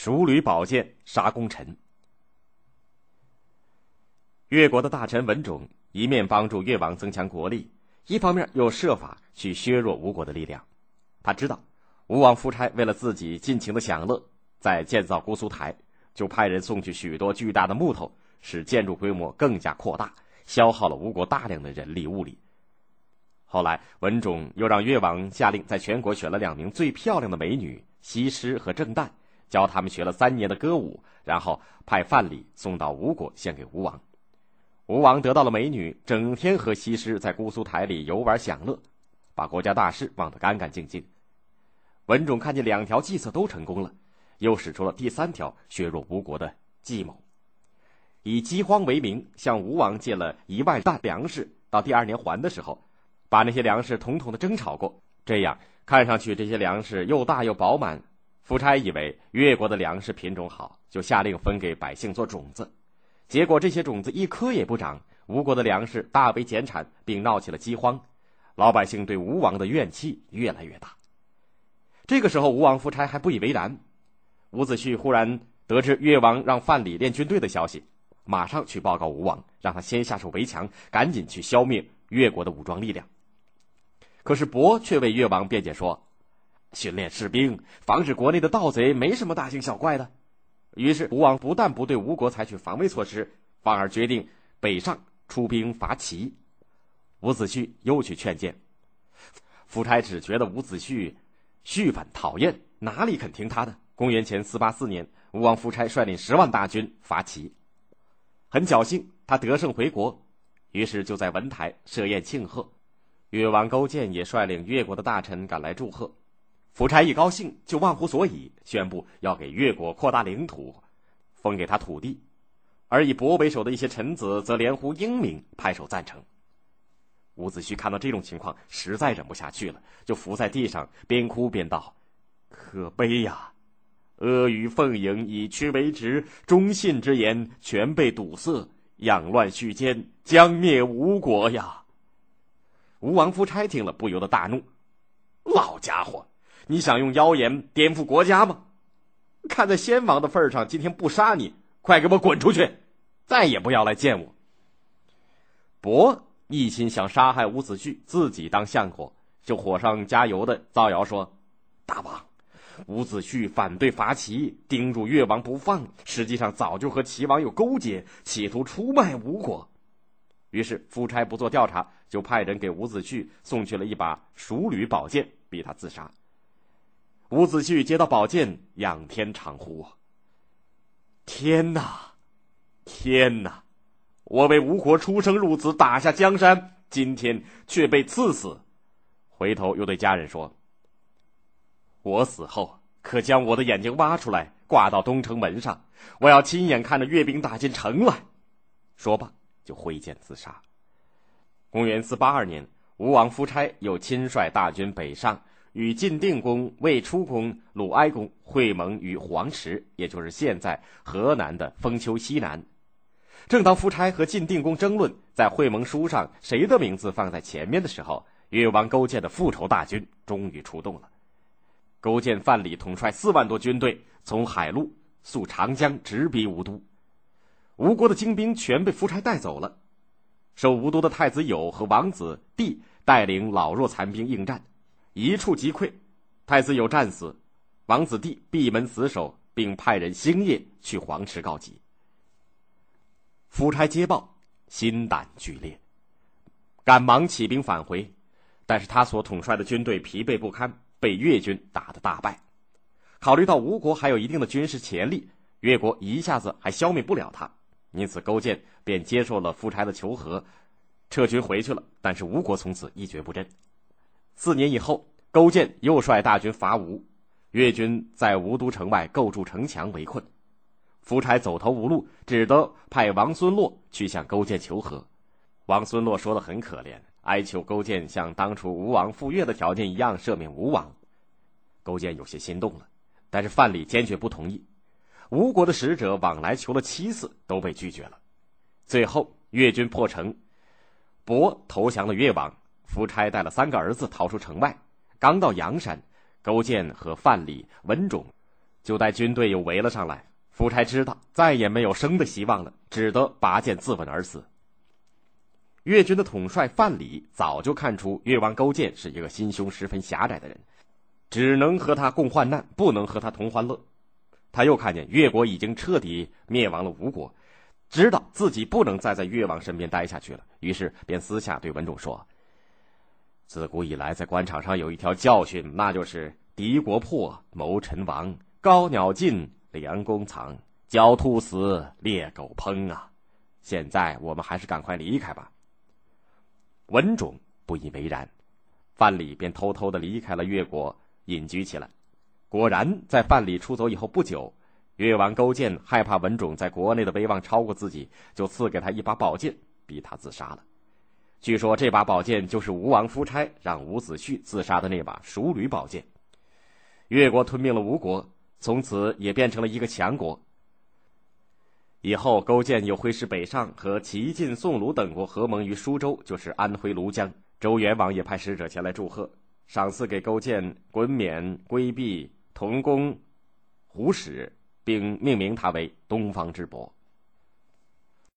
熟履宝剑杀功臣。越国的大臣文种一面帮助越王增强国力，一方面又设法去削弱吴国的力量。他知道吴王夫差为了自己尽情的享乐，在建造姑苏台，就派人送去许多巨大的木头，使建筑规模更加扩大，消耗了吴国大量的人力物力。后来，文种又让越王下令在全国选了两名最漂亮的美女西施和郑旦，教他们学了三年的歌舞，然后派范蠡送到吴国献给吴王。吴王得到了美女，整天和西施在姑苏台里游玩享乐，把国家大事忘得干干净净。文种看见两条计策都成功了，又使出了第三条削弱吴国的计谋，以饥荒为名向吴王借了一万担粮食，到第二年还的时候，把那些粮食统统的蒸炒过，这样看上去这些粮食又大又饱满。夫差以为越国的粮食品种好，就下令分给百姓做种子。结果这些种子一颗也不长，吴国的粮食大为减产，并闹起了饥荒，老百姓对吴王的怨气越来越大。这个时候，吴王夫差还不以为然。伍子胥忽然得知越王让范蠡练军队的消息，马上去报告吴王，让他先下手为强，赶紧去消灭越国的武装力量。可是伯却为越王辩解说：“训练士兵，防止国内的盗贼，没什么大惊小怪的。”于是吴王不但不对吴国采取防卫措施，反而决定北上出兵伐齐。伍子胥又去劝谏，夫差只觉得伍子胥胥反讨厌，哪里肯听他的？公元前四八四年，吴王夫差率领十万大军伐齐，很侥幸他得胜回国，于是就在文台设宴庆贺。越王勾践也率领越国的大臣赶来祝贺。夫差一高兴就忘乎所以，宣布要给越国扩大领土，封给他土地；而以伯为首的一些臣子则连呼英明，拍手赞成。伍子胥看到这种情况，实在忍不下去了，就伏在地上边哭边道：“可悲呀！阿谀奉迎，以屈为直，忠信之言全被堵塞，养乱续奸，将灭吴国呀！”吴王夫差听了，不由得大怒：“老家伙！”你想用妖言颠覆国家吗？看在先王的份上，今天不杀你，快给我滚出去，再也不要来见我。伯一心想杀害伍子胥，自己当相国，就火上加油的造谣说：“大王，伍子胥反对伐齐，盯住越王不放，实际上早就和齐王有勾结，企图出卖吴国。”于是夫差不做调查，就派人给伍子胥送去了一把熟履宝剑，逼他自杀。伍子胥接到宝剑，仰天长呼：“天哪，天哪！我为吴国出生入死，打下江山，今天却被赐死。”回头又对家人说：“我死后可将我的眼睛挖出来，挂到东城门上，我要亲眼看着阅兵打进城来。”说罢，就挥剑自杀。公元四八二年，吴王夫差又亲率大军北上。与晋定公、魏出公、鲁哀公会盟于黄池，也就是现在河南的封丘西南。正当夫差和晋定公争论在会盟书上谁的名字放在前面的时候，越王勾践的复仇大军终于出动了。勾践、范蠡统帅四万多军队，从海路溯长江，直逼吴都。吴国的精兵全被夫差带走了，守吴都的太子友和王子弟带领老弱残兵应战。一触即溃，太子有战死，王子弟闭门死守，并派人星夜去黄池告急。夫差接报，心胆俱裂，赶忙起兵返回，但是他所统帅的军队疲惫不堪，被越军打得大败。考虑到吴国还有一定的军事潜力，越国一下子还消灭不了他，因此勾践便接受了夫差的求和，撤军回去了。但是吴国从此一蹶不振。四年以后，勾践又率大军伐吴，越军在吴都城外构筑城墙围困，夫差走投无路，只得派王孙洛去向勾践求和。王孙洛说的很可怜，哀求勾践像当初吴王赴越的条件一样赦免吴王。勾践有些心动了，但是范蠡坚决不同意。吴国的使者往来求了七次，都被拒绝了。最后越军破城，伯投降了越王。夫差带了三个儿子逃出城外，刚到阳山，勾践和范蠡、文种就带军队又围了上来，夫差知道再也没有生的希望了，只得拔剑自刎而死。越军的统帅范蠡早就看出越王勾践是一个心胸十分狭窄的人，只能和他共患难，不能和他同欢乐。他又看见越国已经彻底灭亡了吴国，知道自己不能再在越王身边待下去了，于是便私下对文种说。自古以来，在官场上有一条教训，那就是敌国破，谋臣亡；高鸟尽，良弓藏；狡兔死，猎狗烹啊！现在我们还是赶快离开吧。文种不以为然，范蠡便偷偷的离开了越国，隐居起来。果然，在范蠡出走以后不久，越王勾践害怕文种在国内的威望超过自己，就赐给他一把宝剑，逼他自杀了。据说这把宝剑就是吴王夫差让伍子胥自杀的那把熟驴宝剑。越国吞并了吴国，从此也变成了一个强国。以后，勾践又挥师北上，和齐、晋、宋、鲁等国合盟于舒州，就是安徽庐江。周元王也派使者前来祝贺，赏赐给勾践衮冕、龟璧、铜弓、虎矢，并命名他为东方之伯。